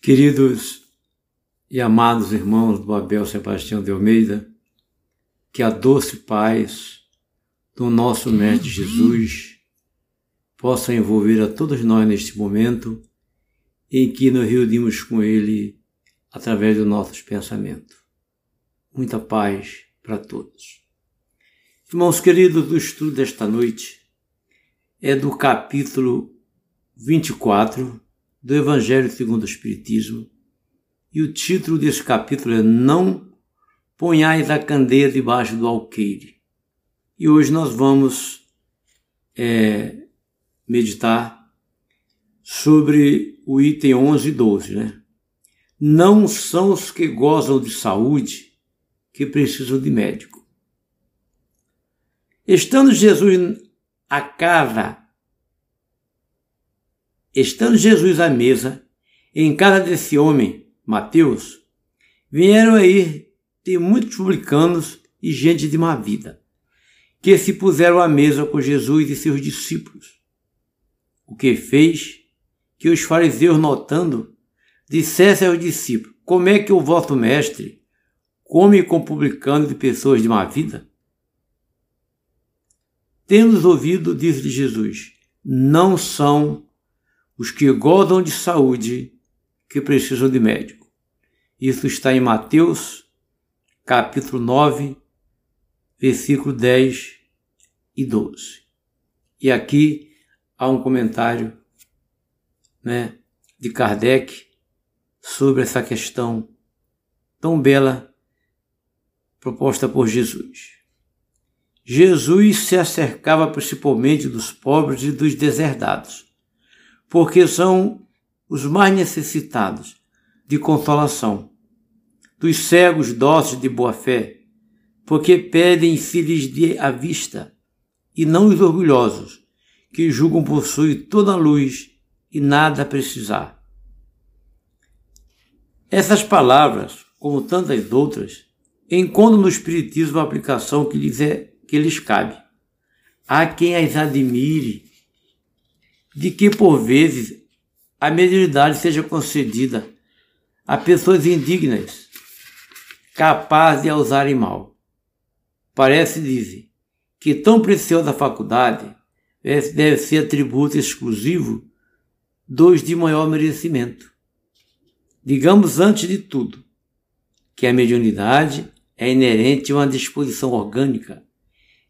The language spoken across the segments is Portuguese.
Queridos e amados irmãos do Abel Sebastião de Almeida, que a doce paz do nosso Mestre Jesus possa envolver a todos nós neste momento em que nos reunimos com Ele através dos nossos pensamentos. Muita paz para todos. Irmãos queridos, o estudo desta noite é do capítulo 24 do Evangelho segundo o Espiritismo, e o título desse capítulo é Não ponhais a candeia debaixo do alqueire. E hoje nós vamos é, meditar sobre o item 11 e 12, né? Não são os que gozam de saúde que precisam de médico. Estando Jesus à casa Estando Jesus à mesa, em casa desse homem, Mateus, vieram aí ter muitos publicanos e gente de má vida, que se puseram à mesa com Jesus e seus discípulos. O que fez que os fariseus, notando, dissessem aos discípulos: Como é que o vosso mestre come com publicanos e pessoas de má vida? Tendo ouvido, disse Jesus: Não são os que gozam de saúde que precisam de médico. Isso está em Mateus, capítulo 9, versículo 10 e 12. E aqui há um comentário né, de Kardec sobre essa questão tão bela proposta por Jesus. Jesus se acercava principalmente dos pobres e dos deserdados porque são os mais necessitados de consolação, dos cegos dóceis de boa fé, porque pedem se lhes dê a vista, e não os orgulhosos, que julgam possuir toda a luz e nada precisar. Essas palavras, como tantas outras, encontram no Espiritismo a aplicação que lhes, é, que lhes cabe. Há quem as admire de que, por vezes, a mediunidade seja concedida a pessoas indignas, capazes de a usarem mal. Parece, dizem, que tão preciosa faculdade deve ser atributo exclusivo dos de maior merecimento. Digamos antes de tudo que a mediunidade é inerente a uma disposição orgânica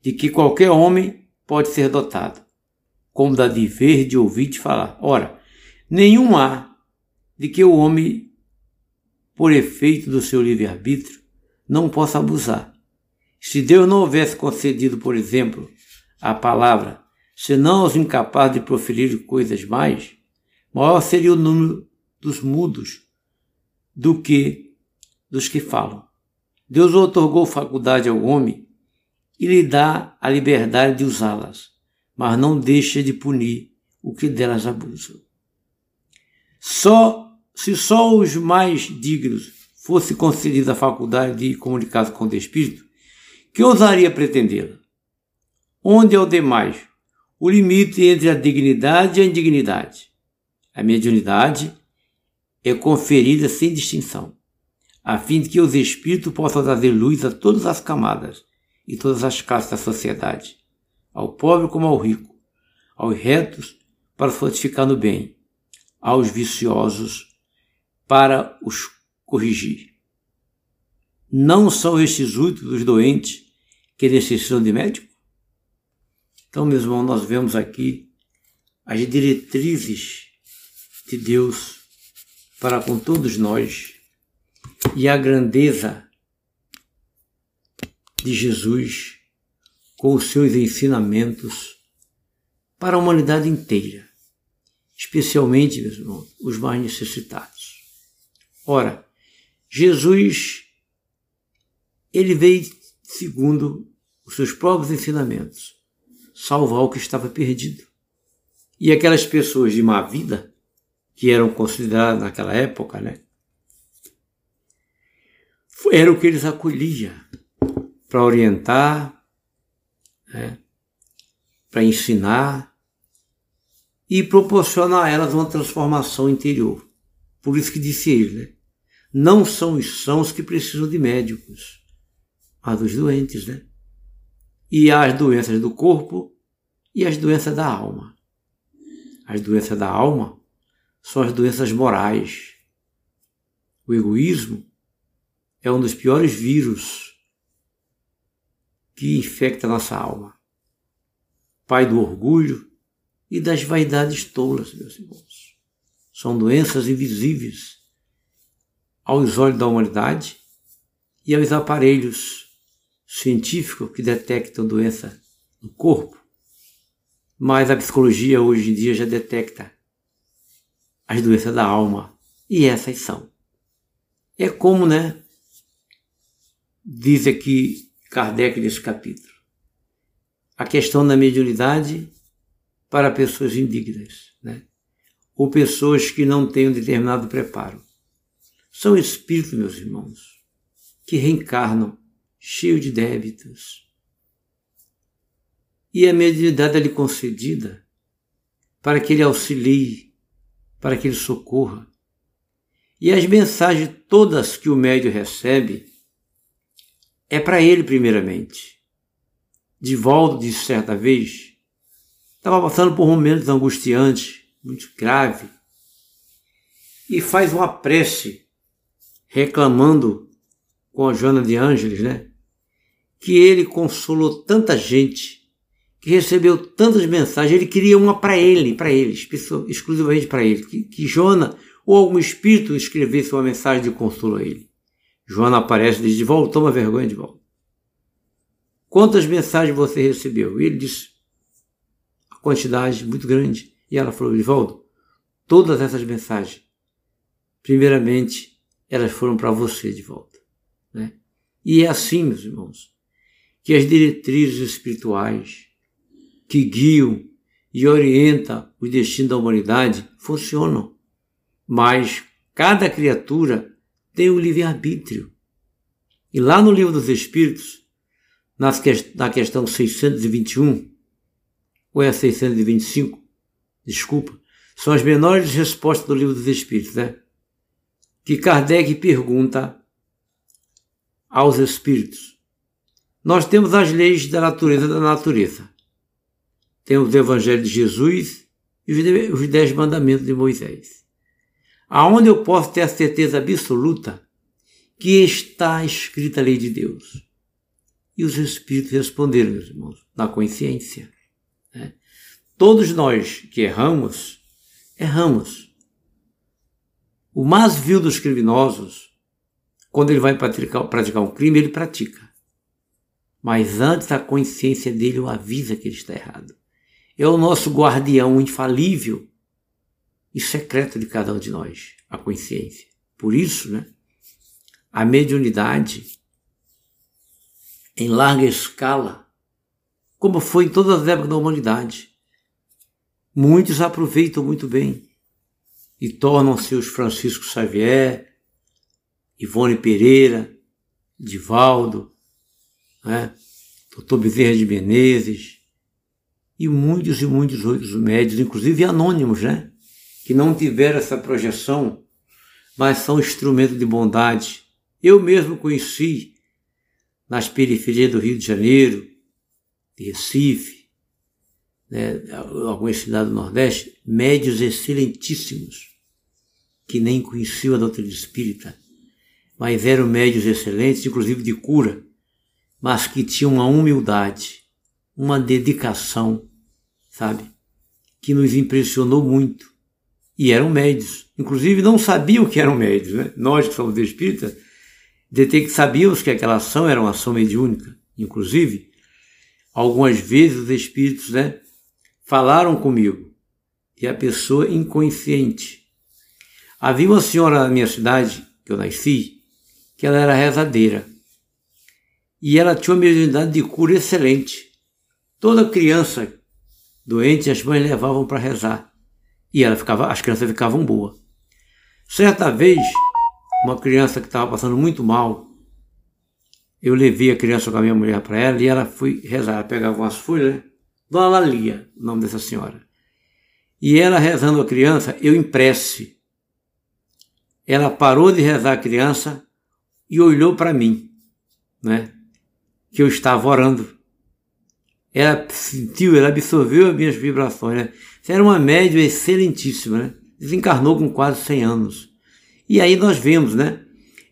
de que qualquer homem pode ser dotado como da de ver, de ouvir, de falar. Ora, nenhum há de que o homem, por efeito do seu livre-arbítrio, não possa abusar. Se Deus não houvesse concedido, por exemplo, a palavra, senão aos incapazes de proferir coisas mais, maior seria o número dos mudos do que dos que falam. Deus otorgou faculdade ao homem e lhe dá a liberdade de usá-las mas não deixa de punir o que delas abusam. Só se só os mais dignos fosse concedida a faculdade de comunicar com o Espírito, que ousaria pretendê-la? Onde é o demais? O limite entre a dignidade e a indignidade. A mediunidade é conferida sem distinção, a fim de que os espíritos possam trazer luz a todas as camadas e todas as classes da sociedade ao pobre como ao rico, aos retos para fortificar no bem, aos viciosos para os corrigir. Não são estes úteis os doentes que necessitam de médico? Então, meus irmãos, nós vemos aqui as diretrizes de Deus para com todos nós e a grandeza de Jesus com os seus ensinamentos para a humanidade inteira, especialmente, meus irmãos, os mais necessitados. Ora, Jesus, ele veio segundo os seus próprios ensinamentos, salvar o que estava perdido. E aquelas pessoas de má vida, que eram consideradas naquela época, né? Era o que eles acolhiam para orientar, né, para ensinar e proporcionar a elas uma transformação interior. Por isso que disse ele, né? Não são os sãos que precisam de médicos, mas os doentes, né? E as doenças do corpo e as doenças da alma. As doenças da alma são as doenças morais. O egoísmo é um dos piores vírus que infecta nossa alma. Pai do orgulho e das vaidades tolas, meus irmãos. São doenças invisíveis aos olhos da humanidade e aos aparelhos científicos que detectam doença no corpo. Mas a psicologia hoje em dia já detecta as doenças da alma e essas são. É como, né? Diz aqui Kardec nesse capítulo. A questão da mediunidade para pessoas indignas, né? ou pessoas que não têm um determinado preparo. São espíritos, meus irmãos, que reencarnam cheios de débitos. E a mediunidade é lhe concedida para que ele auxilie, para que ele socorra. E as mensagens todas que o médio recebe é para ele primeiramente. Divaldo disse certa vez, estava passando por momentos angustiantes, muito grave, e faz uma prece reclamando com a Joana de Ângeles, né? Que ele consolou tanta gente, que recebeu tantas mensagens, ele queria uma para ele, para ele, exclusivamente para ele, que, que Joana ou algum espírito escrevesse uma mensagem de consolo a ele. Joana aparece e diz, volta, toma vergonha de volta. Quantas mensagens você recebeu? E ele disse, a quantidade muito grande. E ela falou, Divaldo, todas essas mensagens, primeiramente, elas foram para você de volta. Né? E é assim, meus irmãos, que as diretrizes espirituais que guiam e orientam o destino da humanidade funcionam. Mas cada criatura tem o livre-arbítrio. E lá no Livro dos Espíritos, na questão 621, ou é 625, desculpa, são as menores respostas do livro dos Espíritos, né? Que Kardec pergunta aos Espíritos. Nós temos as leis da natureza da natureza. Temos o Evangelho de Jesus e os Dez Mandamentos de Moisés. Aonde eu posso ter a certeza absoluta que está escrita a lei de Deus? E os Espíritos responderam, meus irmãos, na consciência. Né? Todos nós que erramos, erramos. O mais vil dos criminosos, quando ele vai praticar, praticar um crime, ele pratica. Mas antes a consciência dele o avisa que ele está errado. É o nosso guardião infalível e secreto de cada um de nós, a consciência. Por isso, né, a mediunidade, em larga escala, como foi em todas as épocas da humanidade, muitos aproveitam muito bem e tornam-se os Francisco Xavier, Ivone Pereira, Divaldo, né? Doutor Bezerra de Menezes e muitos e muitos outros médios, inclusive anônimos, né? Que não tiveram essa projeção, mas são instrumento de bondade. Eu mesmo conheci nas periferias do Rio de Janeiro, de Recife, né, algumas cidades do Nordeste, médios excelentíssimos, que nem conheciam a doutrina espírita, mas eram médios excelentes, inclusive de cura, mas que tinham uma humildade, uma dedicação, sabe, que nos impressionou muito. E eram médios. Inclusive não sabiam que eram médios. Né? Nós que somos espíritas, sabíamos que aquela ação era uma ação mediúnica. Inclusive, algumas vezes os espíritos né, falaram comigo e a pessoa inconsciente. Havia uma senhora na minha cidade, que eu nasci, que ela era rezadeira. E ela tinha uma mediunidade de cura excelente. Toda criança doente, as mães levavam para rezar. E ela ficava, as crianças ficavam boas. Certa vez, uma criança que estava passando muito mal, eu levei a criança com a minha mulher para ela e ela foi rezar. Ela pegava umas folhas, né? Dona Lalia, o nome dessa senhora. E ela rezando a criança, eu em ela parou de rezar a criança e olhou para mim, né? Que eu estava orando. Ela sentiu, ela absorveu as minhas vibrações, né? Você era uma médium excelentíssima, né? Desencarnou com quase 100 anos. E aí nós vemos, né?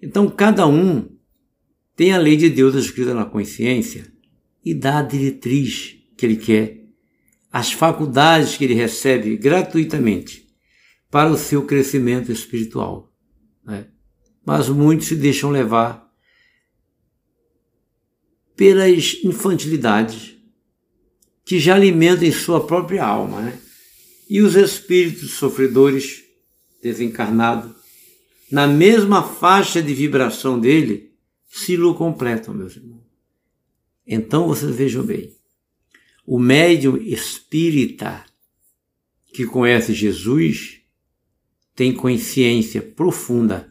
Então cada um tem a lei de Deus escrita na consciência e dá a diretriz que ele quer, as faculdades que ele recebe gratuitamente para o seu crescimento espiritual. Né? Mas muitos se deixam levar pelas infantilidades que já alimentam em sua própria alma. Né? E os espíritos sofredores, desencarnados, na mesma faixa de vibração dele, se lo completam, meus irmãos. Então vocês vejam bem, o médium espírita que conhece Jesus tem consciência profunda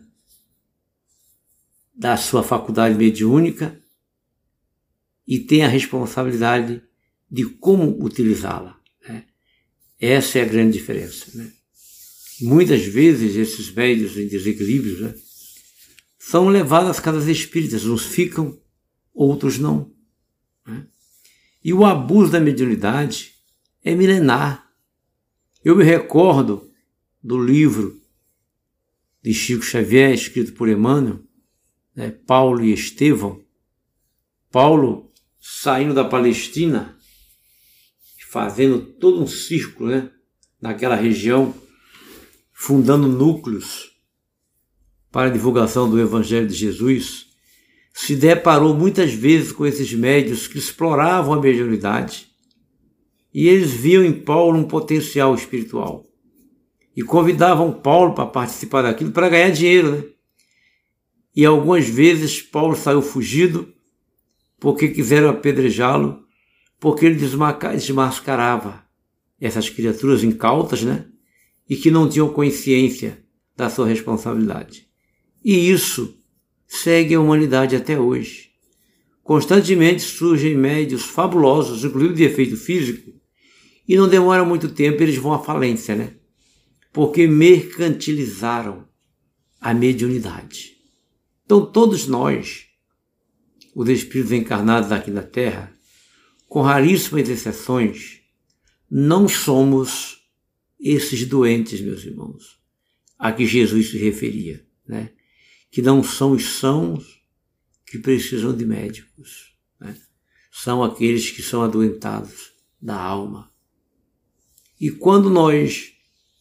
da sua faculdade mediúnica e tem a responsabilidade de como utilizá-la. Essa é a grande diferença. Né? Muitas vezes esses médios em desequilíbrios né, são levados às casas espíritas, uns ficam, outros não. Né? E o abuso da mediunidade é milenar. Eu me recordo do livro de Chico Xavier, escrito por Emmanuel, né, Paulo e Estevão. Paulo saindo da Palestina, fazendo todo um círculo né, naquela região, fundando núcleos para a divulgação do Evangelho de Jesus, se deparou muitas vezes com esses médios que exploravam a mediunidade e eles viam em Paulo um potencial espiritual e convidavam Paulo para participar daquilo para ganhar dinheiro, né? E algumas vezes Paulo saiu fugido porque quiseram apedrejá-lo, porque ele desmascarava essas criaturas incautas, né? E que não tinham consciência da sua responsabilidade. E isso segue a humanidade até hoje. Constantemente surgem médios fabulosos, inclusive de efeito físico, e não demora muito tempo eles vão à falência, né? porque mercantilizaram a mediunidade. Então, todos nós, os espíritos encarnados aqui na Terra, com raríssimas exceções, não somos esses doentes, meus irmãos, a que Jesus se referia, né? que não são os sãos que precisam de médicos, né? são aqueles que são adoentados da alma. E quando nós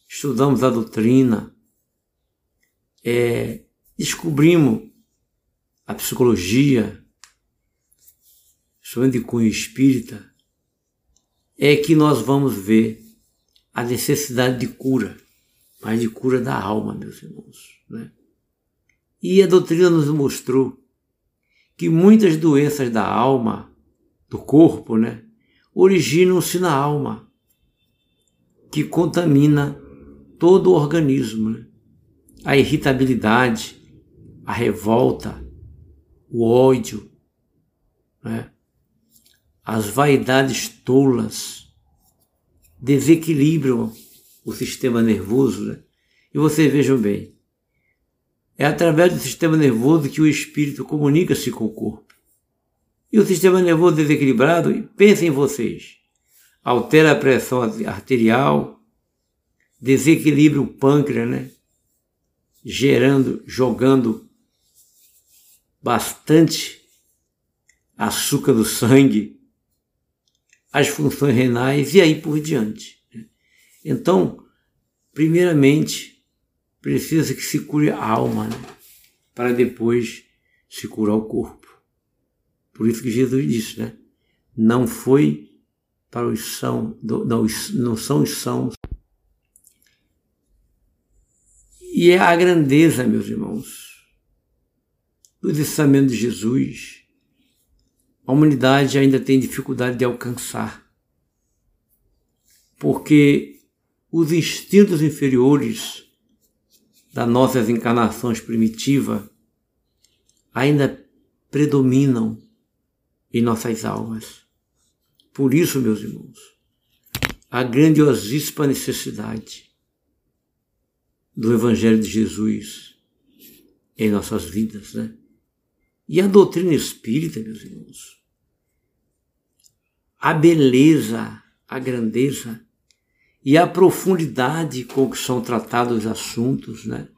estudamos a doutrina, é, descobrimos a psicologia, somente de cunho espírita, é que nós vamos ver a necessidade de cura, mas de cura da alma, meus irmãos. Né? E a doutrina nos mostrou que muitas doenças da alma, do corpo, né, originam-se na alma, que contamina todo o organismo. Né? A irritabilidade, a revolta, o ódio, né? As vaidades tolas desequilibram o sistema nervoso. Né? E vocês vejam bem, é através do sistema nervoso que o espírito comunica-se com o corpo. E o sistema nervoso desequilibrado, pensem em vocês, altera a pressão arterial, desequilibra o pâncreas, né? Gerando, jogando bastante açúcar do sangue, as funções renais e aí por diante. Então, primeiramente, precisa que se cure a alma, né? para depois se curar o corpo. Por isso que Jesus disse, né? Não foi para os são, não, não são os sãos E é a grandeza, meus irmãos, do ensinamento de Jesus. A humanidade ainda tem dificuldade de alcançar, porque os instintos inferiores das nossas encarnações primitivas ainda predominam em nossas almas. Por isso, meus irmãos, a grandiosíssima necessidade do Evangelho de Jesus em nossas vidas, né? E a doutrina espírita, meus irmãos, a beleza, a grandeza e a profundidade com que são tratados os assuntos, né?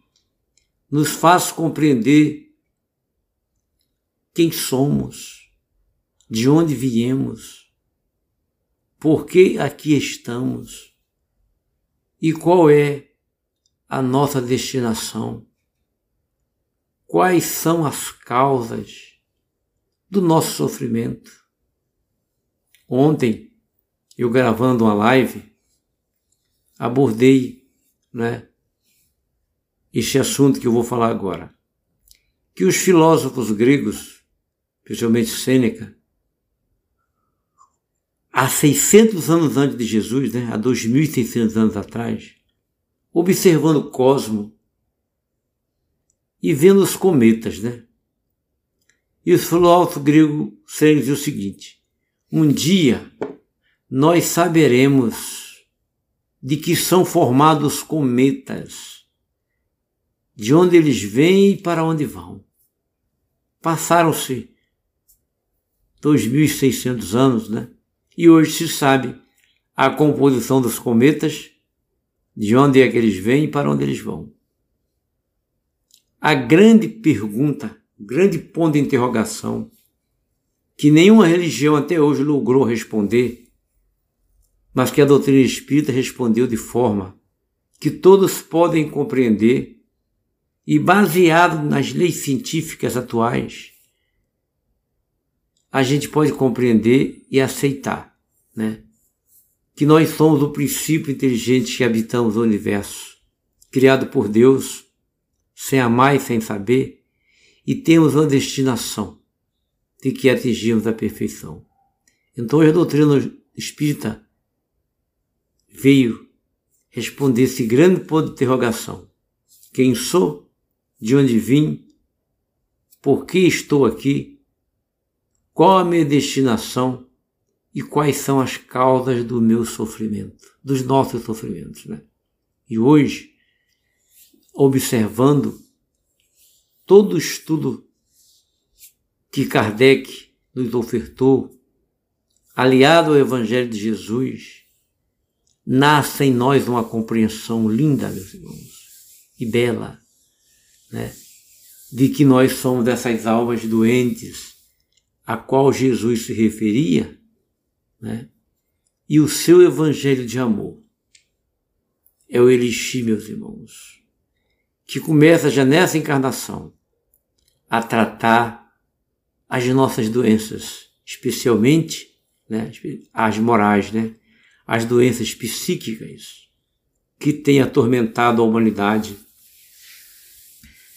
Nos faz compreender quem somos, de onde viemos, por que aqui estamos e qual é a nossa destinação quais são as causas do nosso sofrimento. Ontem, eu gravando uma live, abordei né, este assunto que eu vou falar agora. Que os filósofos gregos, especialmente Sêneca, há 600 anos antes de Jesus, né, há 2.600 anos atrás, observando o cosmo, e vendo os cometas, né? E o filósofo grego Sêneca diz o seguinte: um dia nós saberemos de que são formados cometas, de onde eles vêm e para onde vão. Passaram-se 2.600 anos, né? E hoje se sabe a composição dos cometas, de onde é que eles vêm e para onde eles vão. A grande pergunta, grande ponto de interrogação, que nenhuma religião até hoje logrou responder, mas que a doutrina espírita respondeu de forma que todos podem compreender e baseado nas leis científicas atuais, a gente pode compreender e aceitar, né? Que nós somos o princípio inteligente que habitamos o universo, criado por Deus sem amar e sem saber, e temos uma destinação de que atingimos a perfeição. Então a doutrina espírita veio responder esse grande ponto de interrogação. Quem sou? De onde vim? Por que estou aqui? Qual a minha destinação? E quais são as causas do meu sofrimento, dos nossos sofrimentos, né? E hoje observando todo o estudo que Kardec nos ofertou, aliado ao Evangelho de Jesus, nasce em nós uma compreensão linda, meus irmãos, e bela, né? de que nós somos essas almas doentes a qual Jesus se referia, né? e o seu Evangelho de amor é o elixir, meus irmãos que começa já nessa encarnação a tratar as nossas doenças, especialmente né, as morais, né, as doenças psíquicas que têm atormentado a humanidade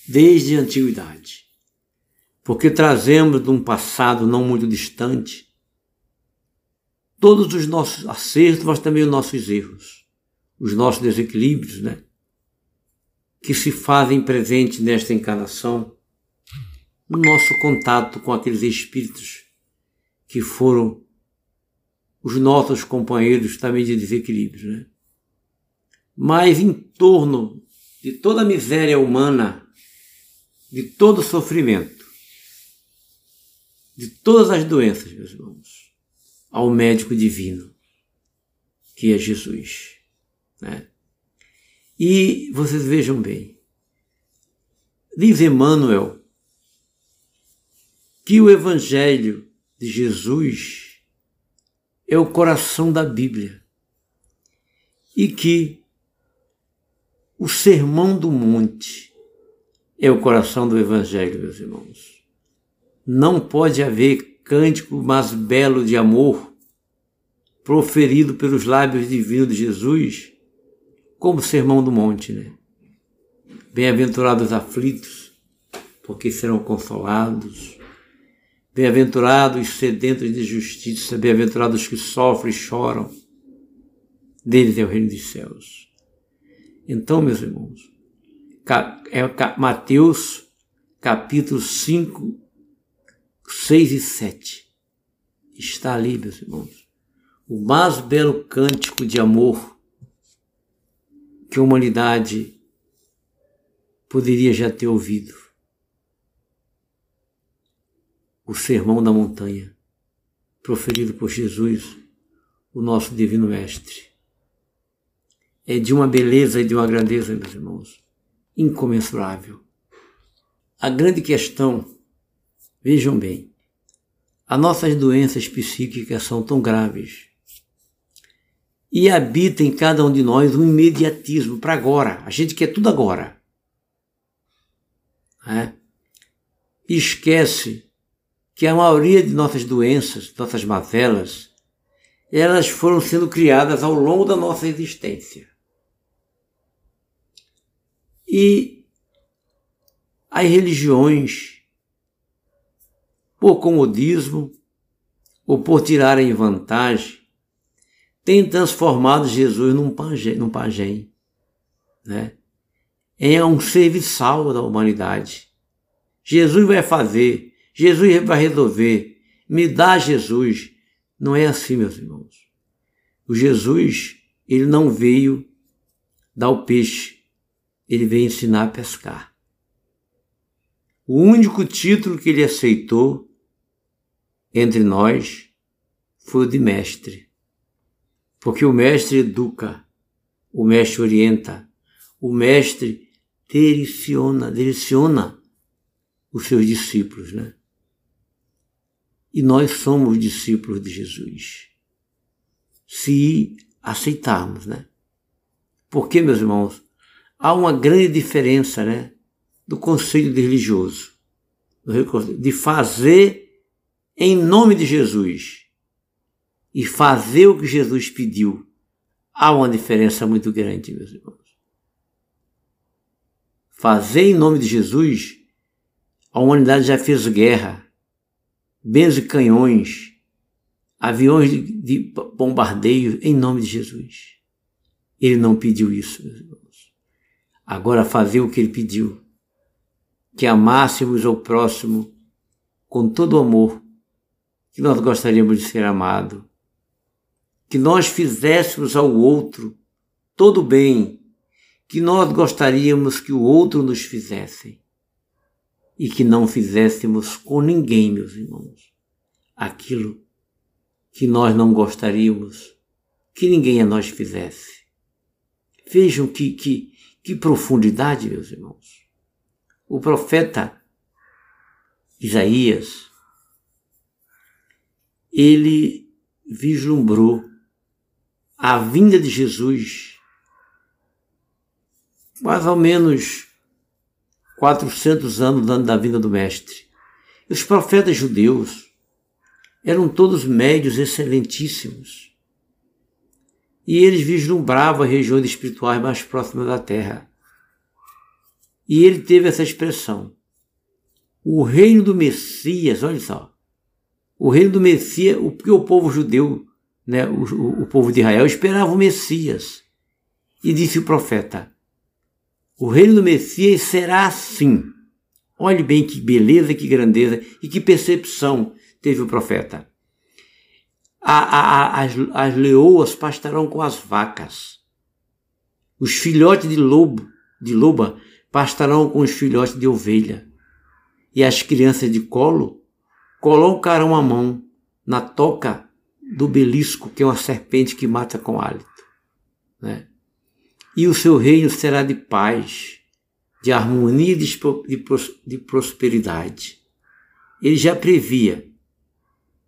desde a antiguidade. Porque trazemos de um passado não muito distante todos os nossos acertos, mas também os nossos erros, os nossos desequilíbrios, né? Que se fazem presente nesta encarnação, no nosso contato com aqueles espíritos que foram os nossos companheiros também de desequilíbrio, né? Mas em torno de toda a miséria humana, de todo o sofrimento, de todas as doenças, meus irmãos, ao médico divino, que é Jesus, né? E vocês vejam bem, diz Emmanuel que o Evangelho de Jesus é o coração da Bíblia e que o Sermão do Monte é o coração do Evangelho, meus irmãos. Não pode haver cântico mais belo de amor proferido pelos lábios divinos de Jesus como o Sermão do Monte, né? Bem-aventurados aflitos, porque serão consolados. Bem-aventurados sedentos de justiça, bem-aventurados que sofrem e choram. Deles é o reino dos céus. Então, meus irmãos, é Mateus capítulo 5, 6 e 7. Está ali, meus irmãos. O mais belo cântico de amor que a humanidade poderia já ter ouvido. O sermão da montanha, proferido por Jesus, o nosso Divino Mestre. É de uma beleza e de uma grandeza, meus irmãos, incomensurável. A grande questão, vejam bem, as nossas doenças psíquicas são tão graves e habita em cada um de nós um imediatismo para agora. A gente quer tudo agora. É? Esquece que a maioria de nossas doenças, nossas mazelas, elas foram sendo criadas ao longo da nossa existência. E as religiões, por comodismo ou por tirarem vantagem, têm transformado Jesus num pajem, num pajem né? é um serviçal da humanidade. Jesus vai fazer, Jesus vai resolver, me dá Jesus. Não é assim, meus irmãos. O Jesus, ele não veio dar o peixe, ele veio ensinar a pescar. O único título que ele aceitou entre nós foi o de mestre. Porque o mestre educa, o mestre orienta, o mestre direciona, direciona os seus discípulos, né? E nós somos discípulos de Jesus. Se aceitarmos, né? Porque, meus irmãos, há uma grande diferença, né? Do conselho de religioso, de fazer em nome de Jesus e fazer o que Jesus pediu. Há uma diferença muito grande, meus irmãos. Fazer em nome de Jesus, a humanidade já fez guerra, bens e canhões, aviões de, de bombardeio em nome de Jesus. Ele não pediu isso, meus irmãos. Agora fazer o que ele pediu, que amássemos ao próximo com todo o amor que nós gostaríamos de ser amado, que nós fizéssemos ao outro todo o bem que nós gostaríamos que o outro nos fizesse e que não fizéssemos com ninguém, meus irmãos, aquilo que nós não gostaríamos que ninguém a nós fizesse. Vejam que, que, que profundidade, meus irmãos. O profeta Isaías, ele vislumbrou a vinda de Jesus mais ou menos 400 anos da vinda do Mestre. Os profetas judeus eram todos médios excelentíssimos. E eles vislumbravam as regiões espirituais mais próximas da terra. E ele teve essa expressão. O reino do Messias, olha só. O reino do Messias, o que o povo judeu, né, o, o, povo de Israel, esperava o Messias. E disse o profeta: o reino do Messias será assim. Olhe bem que beleza, que grandeza e que percepção teve o profeta. A, a, a, as, as leoas pastarão com as vacas. Os filhotes de lobo, de loba, pastarão com os filhotes de ovelha. E as crianças de colo colocarão a mão na toca do belisco, que é uma serpente que mata com hálito. Né? e o seu reino será de paz, de harmonia e de prosperidade. Ele já previa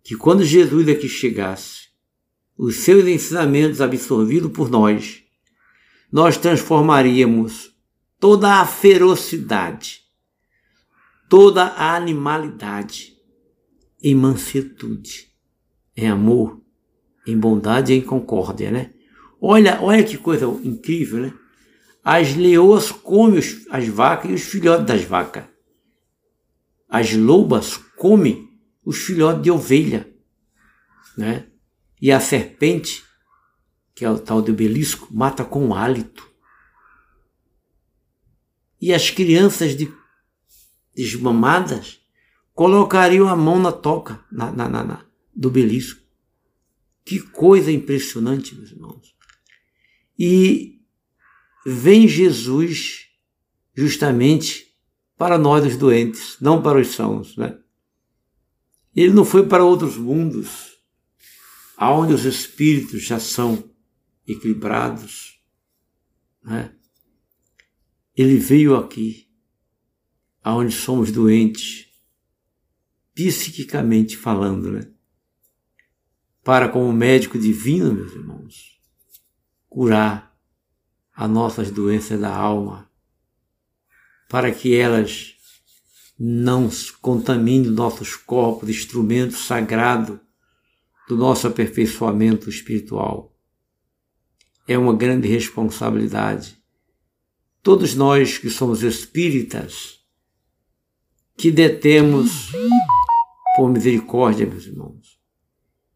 que quando Jesus aqui chegasse, os seus ensinamentos absorvidos por nós, nós transformaríamos toda a ferocidade, toda a animalidade em mansetude, em amor, em bondade e em concórdia, né? Olha, olha que coisa incrível, né? As leoas comem os, as vacas e os filhotes das vacas. As lobas comem os filhotes de ovelha, né? E a serpente, que é o tal do belisco, mata com hálito. E as crianças de, desmamadas colocariam a mão na toca na, na, na, do belisco. Que coisa impressionante, meus irmãos. E vem Jesus justamente para nós os doentes, não para os sãos, né? Ele não foi para outros mundos, aonde os espíritos já são equilibrados. Né? Ele veio aqui, aonde somos doentes, psiquicamente falando, né? Para, como médico divino, meus irmãos, curar as nossas doenças da alma, para que elas não contaminem nossos corpos, instrumento sagrado do nosso aperfeiçoamento espiritual. É uma grande responsabilidade. Todos nós que somos espíritas, que detemos, por misericórdia, meus irmãos,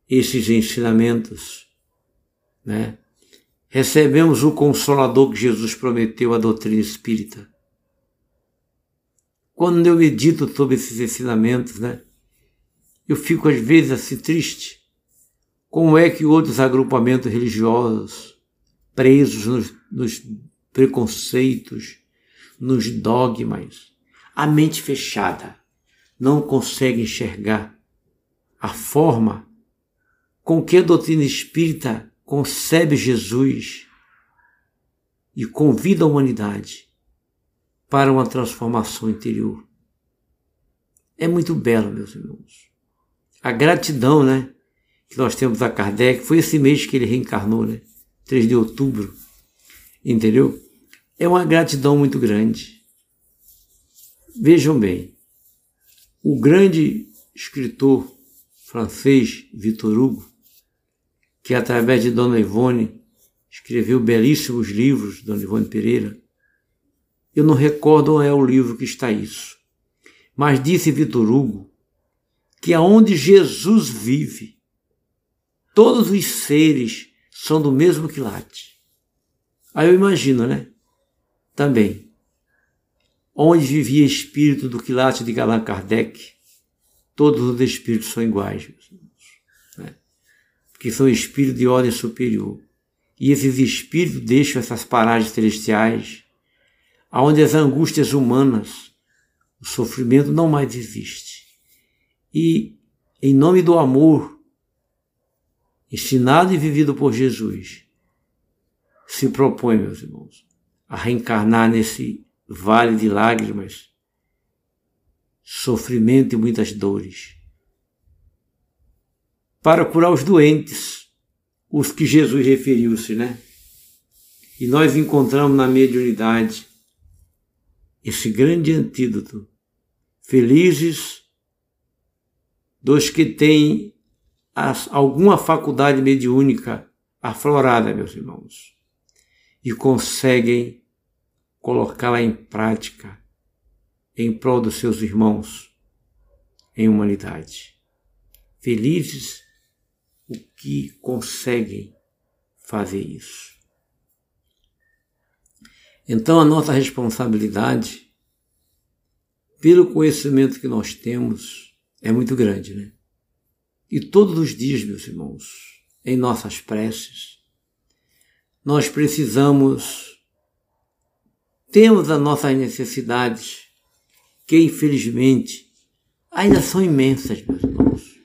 esses ensinamentos, né? Recebemos o consolador que Jesus prometeu à doutrina espírita. Quando eu medito sobre esses ensinamentos, né? Eu fico às vezes assim triste. Como é que outros agrupamentos religiosos, presos nos, nos preconceitos, nos dogmas, a mente fechada não consegue enxergar a forma com que a doutrina espírita concebe Jesus e convida a humanidade para uma transformação interior. É muito belo, meus irmãos. A gratidão, né, que nós temos a Kardec, foi esse mês que ele reencarnou, né? 3 de outubro. Entendeu? É uma gratidão muito grande. Vejam bem, o grande escritor francês Victor Hugo, que através de Dona Ivone escreveu belíssimos livros, Dona Ivone Pereira, eu não recordo onde é o livro que está isso, mas disse Victor Hugo que aonde Jesus vive, todos os seres são do mesmo quilate. Aí eu imagino, né? Também onde vivia espírito do quilate de Allan Kardec, todos os espíritos são iguais? Porque são espíritos de ordem superior. E esses espíritos deixam essas paragens celestiais, onde as angústias humanas, o sofrimento não mais existe. E, em nome do amor, ensinado e vivido por Jesus, se propõe, meus irmãos, a reencarnar nesse vale de lágrimas, sofrimento e muitas dores. Para curar os doentes, os que Jesus referiu-se, né? E nós encontramos na mediunidade esse grande antídoto. Felizes dos que têm as, alguma faculdade mediúnica aflorada, meus irmãos, e conseguem colocá-la em prática em prol dos seus irmãos em humanidade. Felizes o que conseguem fazer isso. Então, a nossa responsabilidade, pelo conhecimento que nós temos, é muito grande, né? E todos os dias, meus irmãos, em nossas preces, nós precisamos temos as nossas necessidades, que infelizmente ainda são imensas, meus irmãos.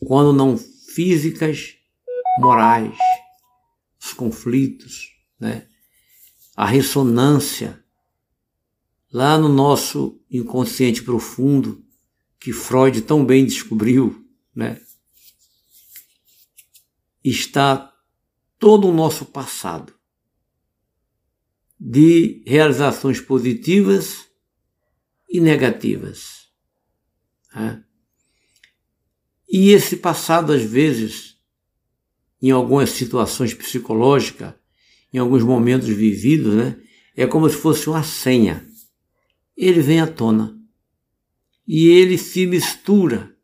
Quando não físicas, morais, os conflitos, né? a ressonância lá no nosso inconsciente profundo, que Freud tão bem descobriu, né? está todo o nosso passado de realizações positivas e negativas. Né? E esse passado, às vezes, em algumas situações psicológicas, em alguns momentos vividos, né, é como se fosse uma senha. Ele vem à tona e ele se mistura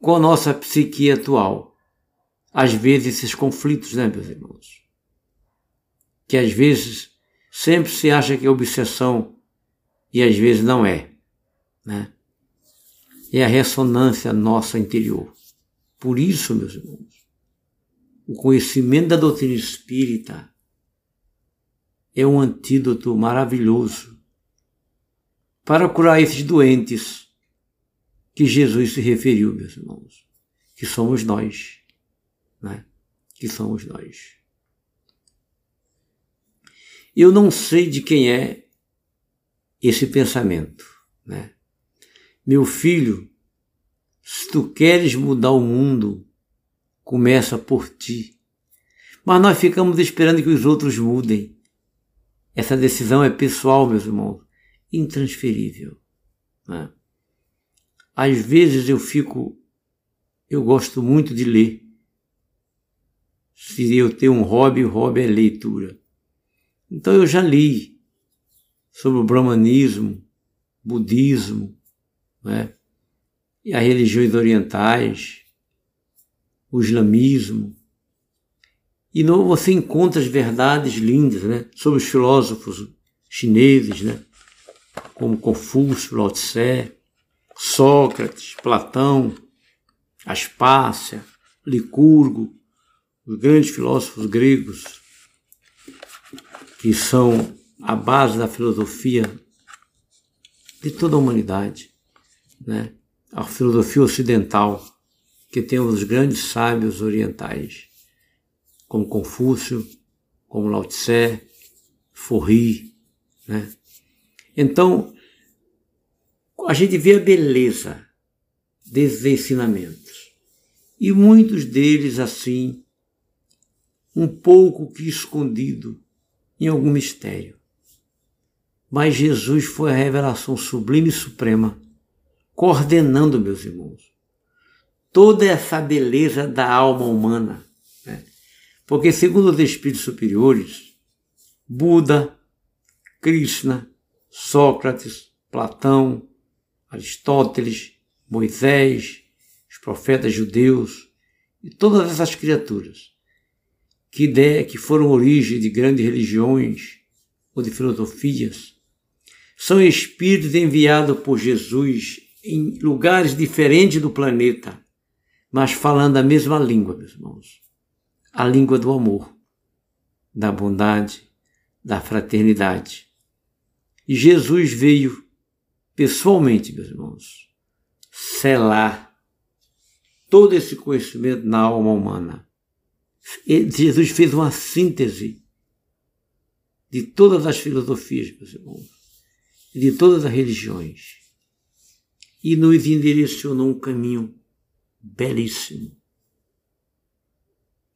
com a nossa psique atual. Às vezes, esses conflitos, né, meus irmãos? Que às vezes Sempre se acha que é obsessão e às vezes não é. Né? É a ressonância nossa interior. Por isso, meus irmãos, o conhecimento da doutrina espírita é um antídoto maravilhoso para curar esses doentes que Jesus se referiu, meus irmãos, que somos nós, né? Que somos nós. Eu não sei de quem é esse pensamento, né? Meu filho, se tu queres mudar o mundo, começa por ti. Mas nós ficamos esperando que os outros mudem. Essa decisão é pessoal, meus irmãos, intransferível. Né? Às vezes eu fico, eu gosto muito de ler. Se eu tenho um hobby, o hobby é leitura. Então eu já li sobre o brahmanismo, budismo, né? e as religiões orientais, o islamismo. E não, você encontra as verdades lindas né? sobre os filósofos chineses, né? como Confúcio, Lao Tse, Sócrates, Platão, Aspácia, Licurgo, os grandes filósofos gregos, que são a base da filosofia de toda a humanidade, né? a filosofia ocidental, que tem os grandes sábios orientais, como Confúcio, como Lao Tse, Forri, né? Então, a gente vê a beleza desses ensinamentos. E muitos deles, assim, um pouco que escondido em algum mistério. Mas Jesus foi a revelação sublime e suprema, coordenando, meus irmãos, toda essa beleza da alma humana. Né? Porque, segundo os espíritos superiores, Buda, Krishna, Sócrates, Platão, Aristóteles, Moisés, os profetas judeus e todas essas criaturas que, de, que foram origem de grandes religiões ou de filosofias, são espíritos enviados por Jesus em lugares diferentes do planeta, mas falando a mesma língua, meus irmãos. A língua do amor, da bondade, da fraternidade. E Jesus veio pessoalmente, meus irmãos, selar todo esse conhecimento na alma humana. Jesus fez uma síntese de todas as filosofias, meus irmãos, de todas as religiões, e nos endirecionou um caminho belíssimo.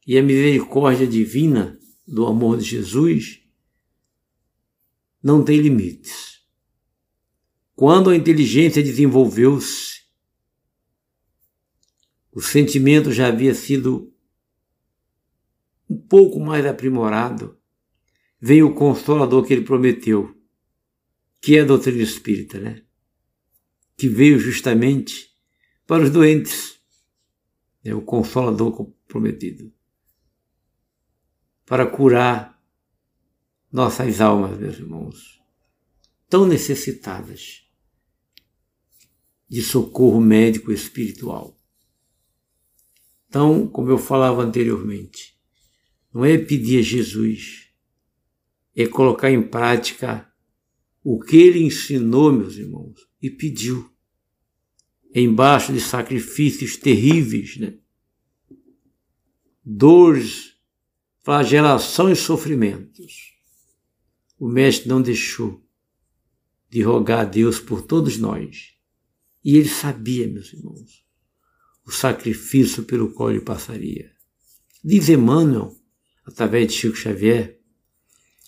E a misericórdia divina do amor de Jesus não tem limites. Quando a inteligência desenvolveu-se, o sentimento já havia sido um pouco mais aprimorado, veio o consolador que ele prometeu, que é a doutrina espírita, né? Que veio justamente para os doentes. É o consolador prometido. Para curar nossas almas, meus irmãos, tão necessitadas de socorro médico espiritual. Então, como eu falava anteriormente, não é pedir a Jesus, é colocar em prática o que ele ensinou, meus irmãos, e pediu, embaixo de sacrifícios terríveis, né? dores, flagelação e sofrimentos. O Mestre não deixou de rogar a Deus por todos nós e ele sabia, meus irmãos, o sacrifício pelo qual ele passaria. Diz Emmanuel, através de Chico Xavier,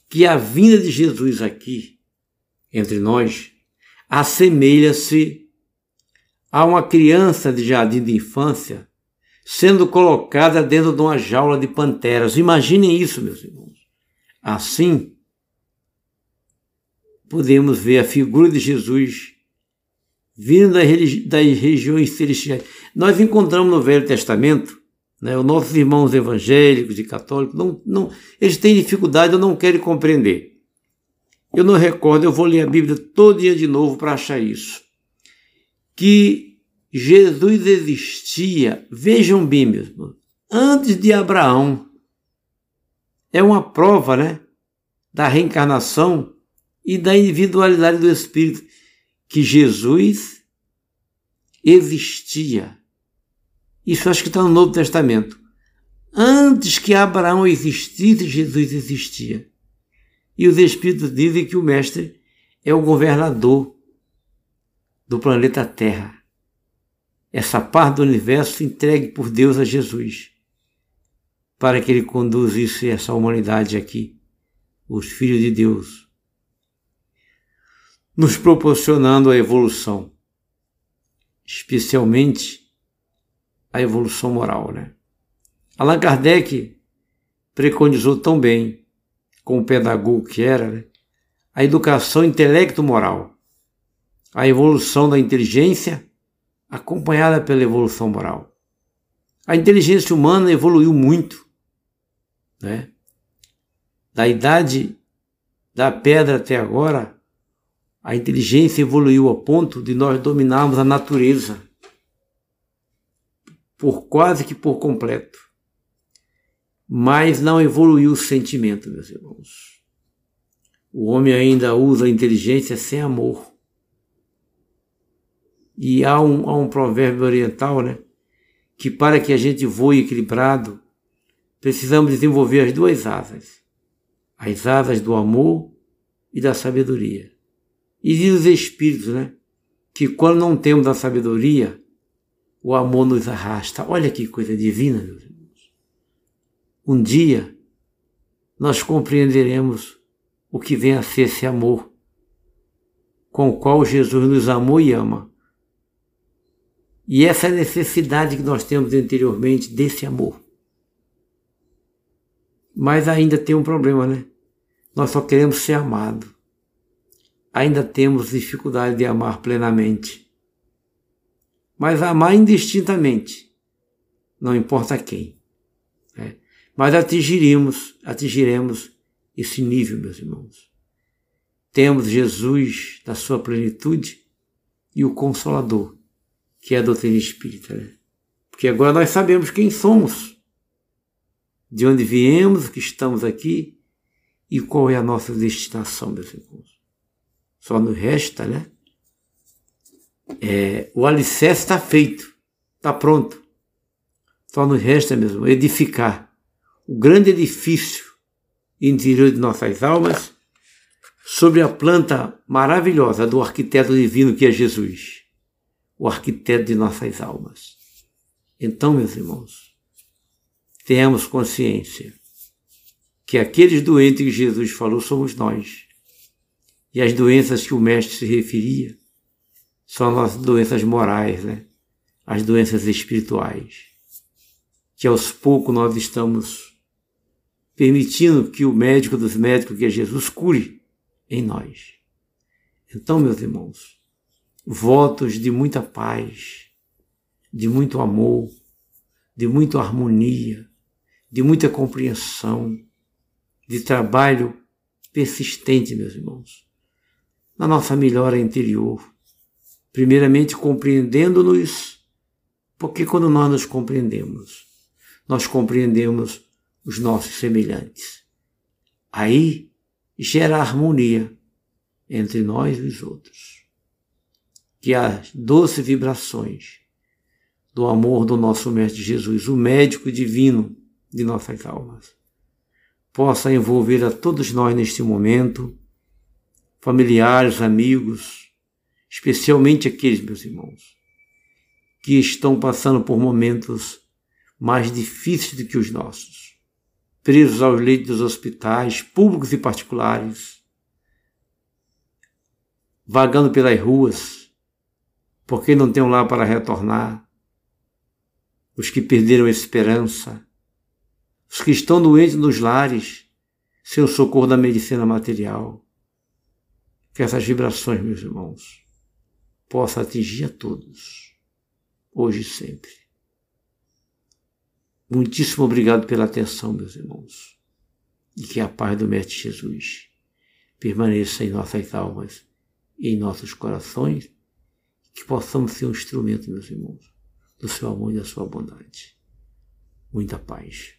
que a vinda de Jesus aqui, entre nós, assemelha-se a uma criança de jardim de infância sendo colocada dentro de uma jaula de panteras. Imaginem isso, meus irmãos. Assim, podemos ver a figura de Jesus vindo das, regiões celestiais. Nós encontramos no Velho Testamento, né, os nossos irmãos evangélicos e católicos, não, não, eles têm dificuldade, eu não quero compreender. Eu não recordo, eu vou ler a Bíblia todo dia de novo para achar isso. Que Jesus existia, vejam bem, mesmo, antes de Abraão. É uma prova, né, da reencarnação e da individualidade do Espírito que Jesus existia. Isso acho que está no Novo Testamento. Antes que Abraão existisse, Jesus existia. E os Espíritos dizem que o Mestre é o governador do planeta Terra. Essa parte do universo entregue por Deus a Jesus, para que ele conduzisse essa humanidade aqui, os filhos de Deus, nos proporcionando a evolução, especialmente a evolução moral, né? Allan Kardec preconizou tão bem, como pedagogo que era, né? a educação intelecto-moral, a evolução da inteligência acompanhada pela evolução moral. A inteligência humana evoluiu muito, né? Da idade da pedra até agora, a inteligência evoluiu a ponto de nós dominarmos a natureza por quase que por completo mas não evoluiu o sentimento, meus irmãos. O homem ainda usa a inteligência sem amor. E há um, há um provérbio oriental, né? Que para que a gente voe equilibrado, precisamos desenvolver as duas asas: as asas do amor e da sabedoria. E diz os Espíritos, né? Que quando não temos a sabedoria, o amor nos arrasta. Olha que coisa divina, meus irmãos. Um dia nós compreenderemos o que vem a ser esse amor com o qual Jesus nos amou e ama. E essa necessidade que nós temos anteriormente desse amor. Mas ainda tem um problema, né? Nós só queremos ser amados. Ainda temos dificuldade de amar plenamente. Mas amar indistintamente, não importa quem. Mas atingiremos, atingiremos esse nível, meus irmãos. Temos Jesus na sua plenitude e o Consolador, que é a doutrina espírita. Né? Porque agora nós sabemos quem somos, de onde viemos, que estamos aqui e qual é a nossa destinação, meus irmãos. Só nos resta, né? É, o alicerce está feito, está pronto. Só nos resta mesmo edificar o grande edifício interior de nossas almas sobre a planta maravilhosa do arquiteto divino que é Jesus, o arquiteto de nossas almas. Então, meus irmãos, tenhamos consciência que aqueles doentes que Jesus falou somos nós. E as doenças que o Mestre se referia são as doenças morais, né? as doenças espirituais, que aos poucos nós estamos permitindo que o médico dos médicos, que é Jesus, cure em nós. Então, meus irmãos, votos de muita paz, de muito amor, de muita harmonia, de muita compreensão, de trabalho persistente, meus irmãos, na nossa melhora interior. Primeiramente, compreendendo-nos, porque quando nós nos compreendemos, nós compreendemos os nossos semelhantes. Aí gera harmonia entre nós e os outros. Que as doces vibrações do amor do nosso Mestre Jesus, o médico divino de nossas almas, possa envolver a todos nós neste momento, familiares, amigos, especialmente aqueles meus irmãos que estão passando por momentos mais difíceis do que os nossos presos aos leitos dos hospitais, públicos e particulares, vagando pelas ruas, porque não tem um lar para retornar, os que perderam a esperança, os que estão doentes nos lares, sem o socorro da medicina material. Que essas vibrações, meus irmãos, possam atingir a todos, hoje e sempre. Muitíssimo obrigado pela atenção, meus irmãos. E que a paz do Mestre Jesus permaneça em nossas almas e em nossos corações, que possamos ser um instrumento, meus irmãos, do seu amor e da sua bondade. Muita paz.